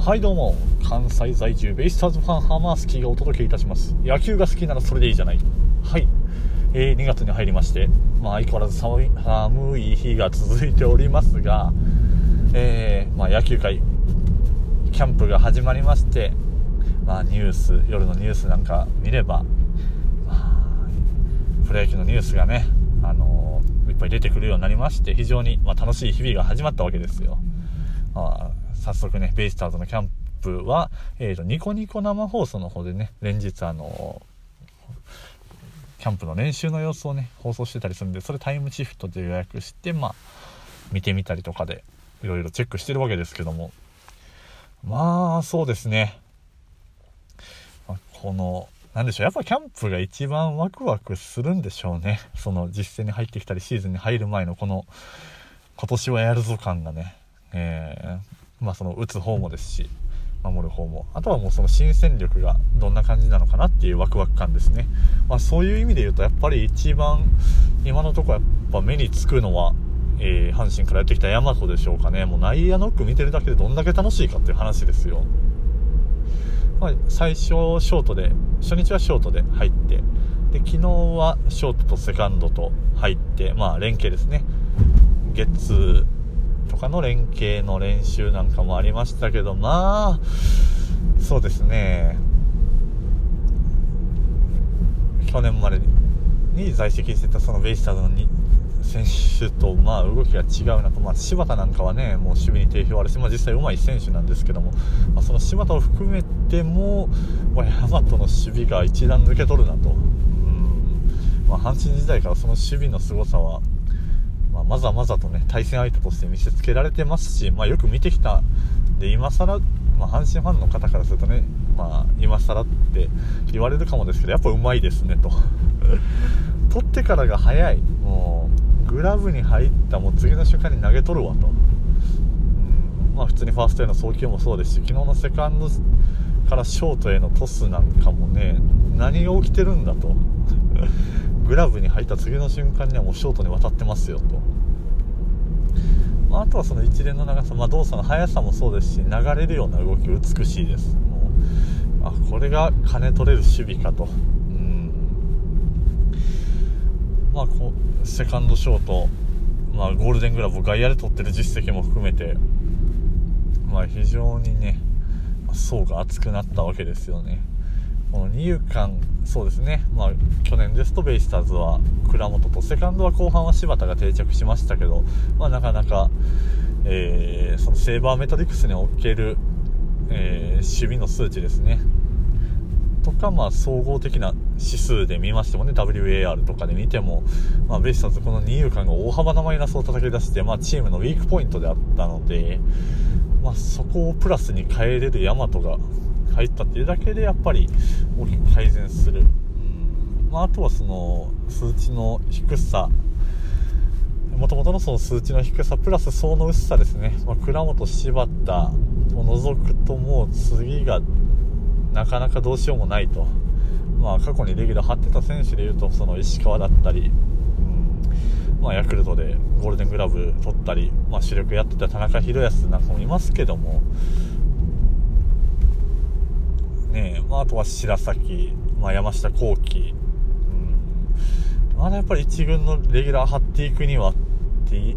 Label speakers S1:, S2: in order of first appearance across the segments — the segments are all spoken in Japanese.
S1: はいどうも。関西在住ベイスターズファンハマースキーがお届けいたします。野球が好きならそれでいいじゃない。はい、えー、2月に入りましてまあ相変わらず寒い寒い日が続いておりますがえー、まあ、野球界キャンプが始まりましてまあニュース夜のニュースなんか見れば、まあ、プロ野球のニュースがねあのー、いっぱい出てくるようになりまして非常に、ま、楽しい日々が始まったわけですよ、まあ早速ね、ベイスターズのキャンプは、えーと、ニコニコ生放送の方でね、連日あのキャンプの練習の様子をね、放送してたりするんで、それタイムシフトで予約して、まあ、見てみたりとかで、いろいろチェックしてるわけですけども、まあ、そうですね。まこの、なんでしょう、やっぱキャンプが一番ワクワクするんでしょうね。その実戦に入ってきたり、シーズンに入る前のこの、今年はやるぞ感がね、え、まあ、その打つ方もですし守る方も。あとはもうその新戦力がどんな感じなのかなっていうワクワク感ですね、まあ、そういう意味で言うとやっぱり一番今のところやっぱ目につくのは、えー、阪神からやってきた大和でしょうかね。もう内野ノック見てるだけでどんだけ楽しいかっていう話ですよ、まあ、最初ショートで初日はショートで入ってで昨日はショートとセカンドと入ってまあ連携ですね。ゲッツとかの連携の練習なんかもありましたけど、まあ、そうですね、去年までに在籍してたそのベイスターズの選手とまあ動きが違うなと、まあ、柴田なんかはねもう守備に定評あるし、まあ、実際うまい選手なんですけども、まあ、その柴田を含めても、まあ、大和の守備が一段抜け取るなと、うん。ま、阪神時代からその守備の凄さはまあ、まざまざとね、対戦相手として見せつけられてますし、まあ、よく見てきた。で、今更、まあ、阪神ファンの方からするとね、まあ、今更って言われるかもですけど、やっぱうまいですね、と。取ってからが早い。もう、グラブに入ったもう次の瞬間に投げ取るわと。うん、まあ、普通にファーストへの送球もそうですし、昨日のセカンドからショートへのトスなんかもね、何が起きてるんだと。グラブに入った次の瞬間にはもうショートに渡ってますよと、まあ、あとはその一連の長さ、まあ、動作の速さもそうですし流れるような動き美しいです。もうあこれが金取れる守備かと。うん。まあこうセカンドショート、まあ、ゴールデングラブ外野で取ってる実績も含めて、まあ、非常にね層が厚くなったわけですよね。この二遊間、そうですね、まあ、去年ですとベイスターズは倉本と、セカンドは後半は柴田が定着しましたけど、まあ、なかなか、えー、そのセーバーメトリクスにおける、えー、守備の数値ですね、とか、まあ、総合的な指数で見ましてもね、WAR とかで見ても、まあ、ベイスターズこの二遊間が大幅なマイナスを叩き出して、まあ、チームのウィークポイントであったので、まあ、そこをプラスに変えれる大和が入ったっていうだけでやっぱり大きく改善する、うん。まあ、あとはその数値の低さ。もともとのその数値の低さプラス層の薄さですね、まあ、倉本柴田を除くともう次がなかなかどうしようもないと、まあ、過去にレギュラー張ってた選手でいうとその石川だったり、うん。まあ、ヤクルトでゴールデングラブ取ったり、まあ、主力やってた田中宏康なんかもいますけども。ねまあ、あとは白崎、まあ、山下幸輝、うん、まだやっぱり1軍のレギュラー張っていくにはって、う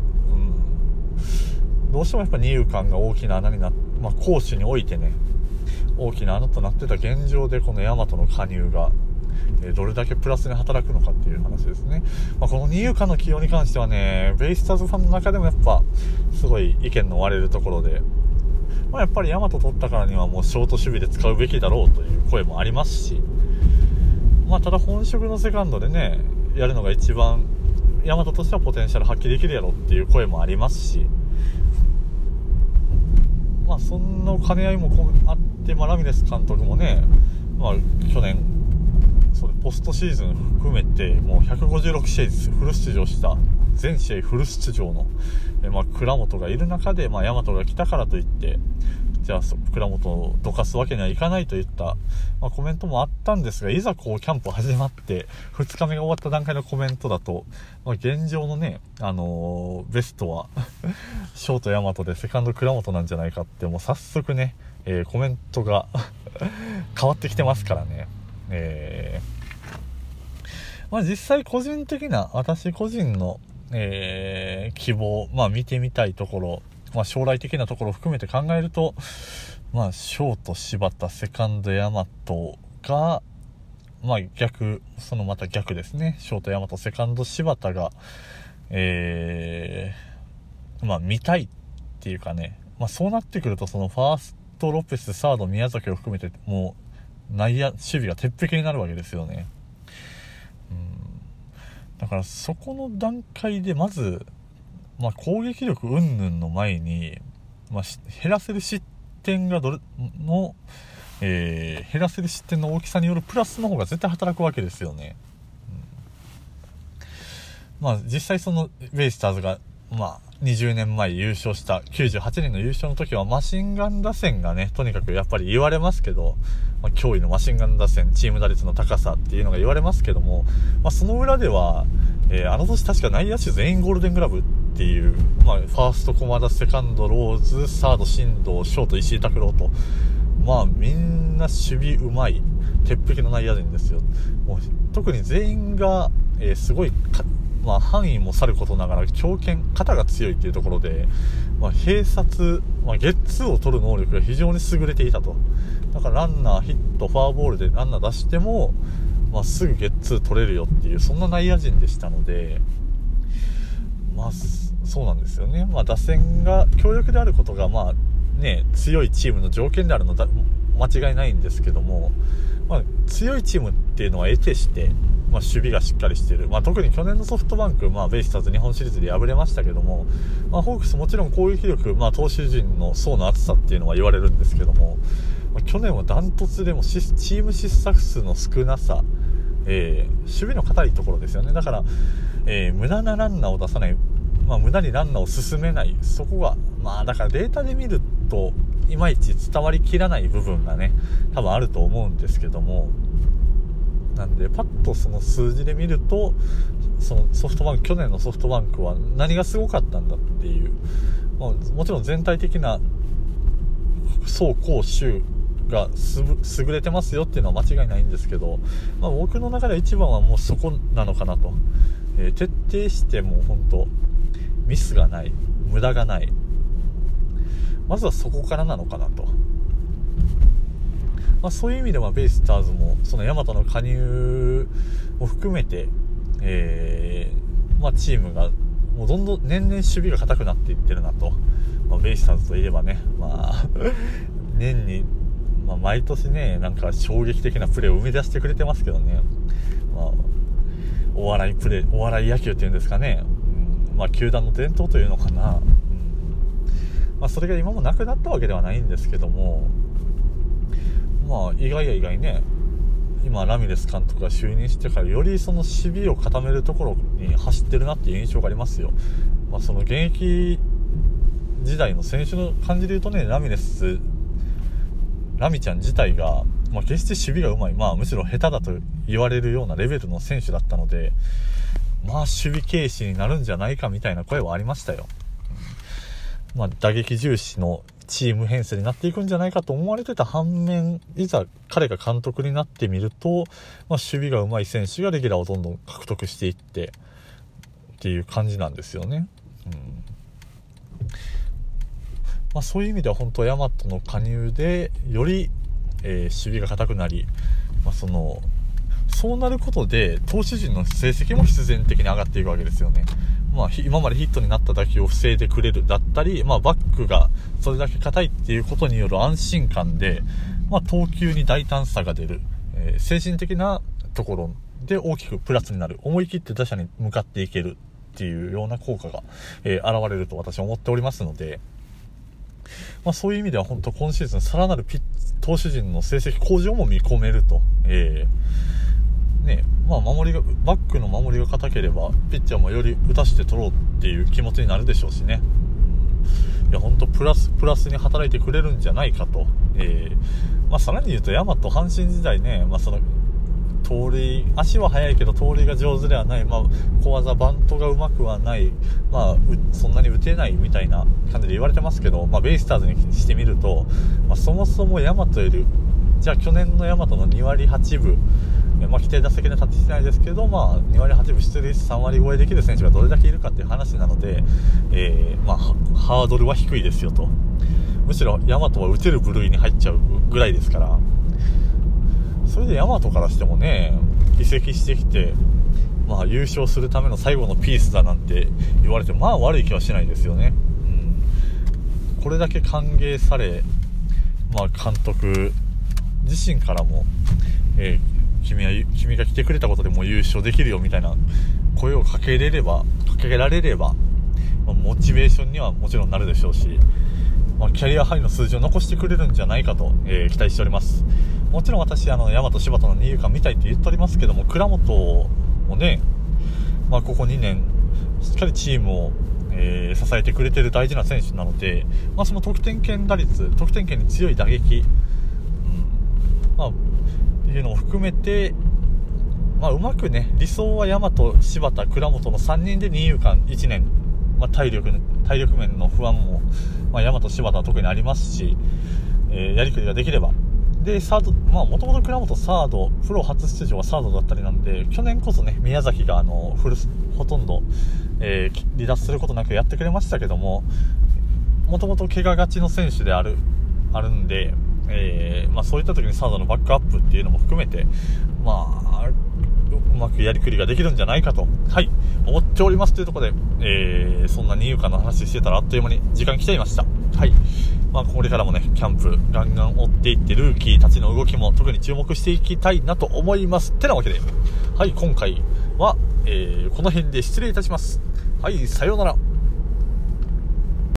S1: ん、どうしてもやっぱ二遊間が大きな穴になって、まあ、攻守においてね、大きな穴となってた現状でこの大和の加入が、えどれだけプラスに働くのかっていう話ですね。まあ、この二遊間の起用に関してはね、ベイスターズファンの中でもやっぱ、すごい意見の割れるところで、まあ、やっぱり大和取ったからにはもうショート守備で使うべきだろうという声もありますし、まあ、ただ本職のセカンドでね、やるのが一番、大和としてはポテンシャル発揮できるやろっていう声もありますし、まあ、そんな兼ね合いもあって、まあ、ラミレス監督もね、まあ、去年、それポストシーズン含めて、もう156試合フル出場した全試合フル出場の、えまあ、倉本がいる中で、まあ、大和が来たからといってじゃあ倉本をどかすわけにはいかないといった、まあ、コメントもあったんですがいざこうキャンプ始まって2日目が終わった段階のコメントだと、まあ、現状のね、あのー、ベストは ショート大和でセカンド倉本なんじゃないかってもう早速ね、えー、コメントが 変わってきてますからね。えー、まあ、実際個人的な私個人の、えー、希望、まあ、見てみたいところまあ、将来的なところを含めて考えると、まあ、ショート柴田、セカンド大和が、まあ、逆、そのまた逆ですね。ショート大和、セカンド柴田が、えー、まあ、見たいっていうかね、まあ、そうなってくると、そのファーストロペス、サード宮崎を含めて、も、内野、守備が鉄壁になるわけですよね。うん。だから、そこの段階で、まず、まあ、攻撃力云々の前に、まあ、減らせる失点がどれの、えー、減らせる失点の大きさによるプラスの方が絶対働くわけですよね。うん、まあ、実際そのベイスターズが、まあ、20年前優勝した98年の優勝の時はマシンガン打線がね、とにかくやっぱり言われますけど、まあ、驚異のマシンガン打線、チーム打率の高さっていうのが言われますけども、まあ、その裏では、えー、あの年確か内野手全員ゴールデングラブっていう、まあ、ファースト駒田、セカンドローズ、サード進藤、ショート石井拓郎と、まあみんな守備うまい、鉄壁の内野陣ですよ。もう特に全員が、えー、すごいまあ、範囲もさることながら強肩肩が強いっていうところで、まあ、併殺、まあ、ゲッツーを取る能力が非常に優れていたと。だからランナーヒットフォアボールでランナー出しても、まあ、すぐゲッツー取れるよっていうそんな内野陣でしたのでまあそうなんですよね、まあ、打線が強力であることが、まあね、強いチームの条件であるのだ間違いないんですけども、まあ、強いチームっていうのは得てして、まあ、守備がしっかりしてる、まあ、特に去年のソフトバンク、まあ、ベイスターズ日本シリーズで敗れましたけども、まあ、ホークスもちろん攻撃力、まあ、投手陣の層の厚さっていうのは言われるんですけども、まあ、去年はダントツでもチーム失策数の少なさ、えー、守備の硬いところですよね。だから、えー、無駄なランナーを出さないまあ、無駄にランナーを進めない。そこがまあだからデータで見るといまいち伝わりきらない部分がね多分あると思うんですけどもなんでパッとその数字で見るとそのソフトバンク去年のソフトバンクは何がすごかったんだっていう、まあ、もちろん全体的な走攻守が優れてますよっていうのは間違いないんですけど、まあ、僕の中で一番はもうそこなのかなと、えー、徹底してもう本当ミスがない無駄がない。まずはそこからなのかなと、まあ、そういう意味ではベイスターズもそのヤマトの加入を含めて、えー、まあ、チームがもうどんどん年々守備が硬くなっていってるなと、まあ、ベイスターズといえばね、まあ 年に、まあ、毎年ねなんか衝撃的なプレーを生み出してくれてますけどね、まあ、お笑いプレーお笑い野球っていうんですかね。うんま、球団の伝統というのかな、うん。ま、それが今もなくなったわけではないんですけども、まあ、意外や意外ね。今ラミレス監督が就任してからよりその守備を固めるところに走ってるなっていう印象がありますよ、まあ、その現役時代の選手の感じで言うとねラミレスラミちゃん自体が、まあ、決して守備がうまい、まあ、むしろ下手だと言われるようなレベルの選手だったので、まあ守備軽視になるんじゃないかみたいな声はありましたよ。まあ打撃重視のチーム編成になっていくんじゃないかと思われてた反面、いざ彼が監督になってみると、まあ、守備が上手い選手がレギュラーをどんどん獲得していってっていう感じなんですよね。うんまあ、そういう意味では本当ヤマトの加入でより、えー、守備が硬くなり、まあ、そのそうなることで、投手陣の成績も必然的に上がっていくわけですよね。まあ、今までヒットになった打球を防いでくれるだったり、まあ、バックがそれだけ硬いっていうことによる安心感で、まあ、投球に大胆さが出る、えー、精神的なところで大きくプラスになる、思い切って打者に向かっていけるっていうような効果が、えー、現れると私は思っておりますので、まあ、そういう意味では本当今シーズンさらなるピッ投手陣の成績向上も見込めると、えーね、まあ守りが、バックの守りが硬ければ、ピッチャーもより打たして取ろうっていう気持ちになるでしょうしね。いや本当プラスプラスに働いてくれるんじゃないかと、えー、まあ、さらに言うと大和阪神時代ね、まあ、その盗塁足は速いけど盗塁が上手ではない、まあ、小技バントがうまくはない、まあ、そんなに打てないみたいな感じで言われてますけど、まあ、ベイスターズにしてみると、まあ、そもそも大和よりじゃあ去年の大和の2割8分まあ、規定打席で立ってないですけど、まあ、2割8分出塁3割超えできる選手がどれだけいるかっていう話なので、えー、まあ、ハードルは低いですよとむしろ大和は打てる部類に入っちゃうぐらいですからそれで大和からしてもね、移籍してきて、まあ優勝するための最後のピースだなんて言われて、まあ悪い気はしないですよね。うん。これだけ歓迎され、まあ監督自身からも、えー、君は、君が来てくれたことでも優勝できるよみたいな声をかけれれば、かけられれば、まあ、モチベーションにはもちろんなるでしょうし、まあ、キャリアハイの数字を残してくれるんじゃないかと、えー、期待しております。もちろん私、あの、大和柴田の二遊間見たいって言っておりますけども、倉本もね、まあ、ここ2年、しっかりチームを、えー、支えてくれてる大事な選手なので、まあ、その得点圏打率、得点圏に強い打撃、まあ、っていうのを含めて、まあ、うまくね、理想は大和、柴田、倉本の3人で二遊間1年、まあ、体力、体力面の不安も、まあ、大和、柴田は特にありますし、えー、やりくりができれば、で、サード、まあ、もともと倉本サード、プロ初出場はサードだったりなんで、去年こそね、宮崎があの、フル、ほとんど、えー、離脱することなくやってくれましたけども、もともと怪我がちの選手である、あるんで、えー、まあ、そういった時にサードのバックアップっていうのも含めて、まあ、うまくやりくりができるんじゃないかと、はい、思っておりますというところで、えー、そんな二遊間の話してたらあっという間に時間来ちゃいました。はい。まあ、これからもね、キャンプ、ガンガン追っていってルーキーたちの動きも特に注目していきたいなと思います。ってなわけで、はい、今回は、えー、この辺で失礼いたします。はい、さようなら。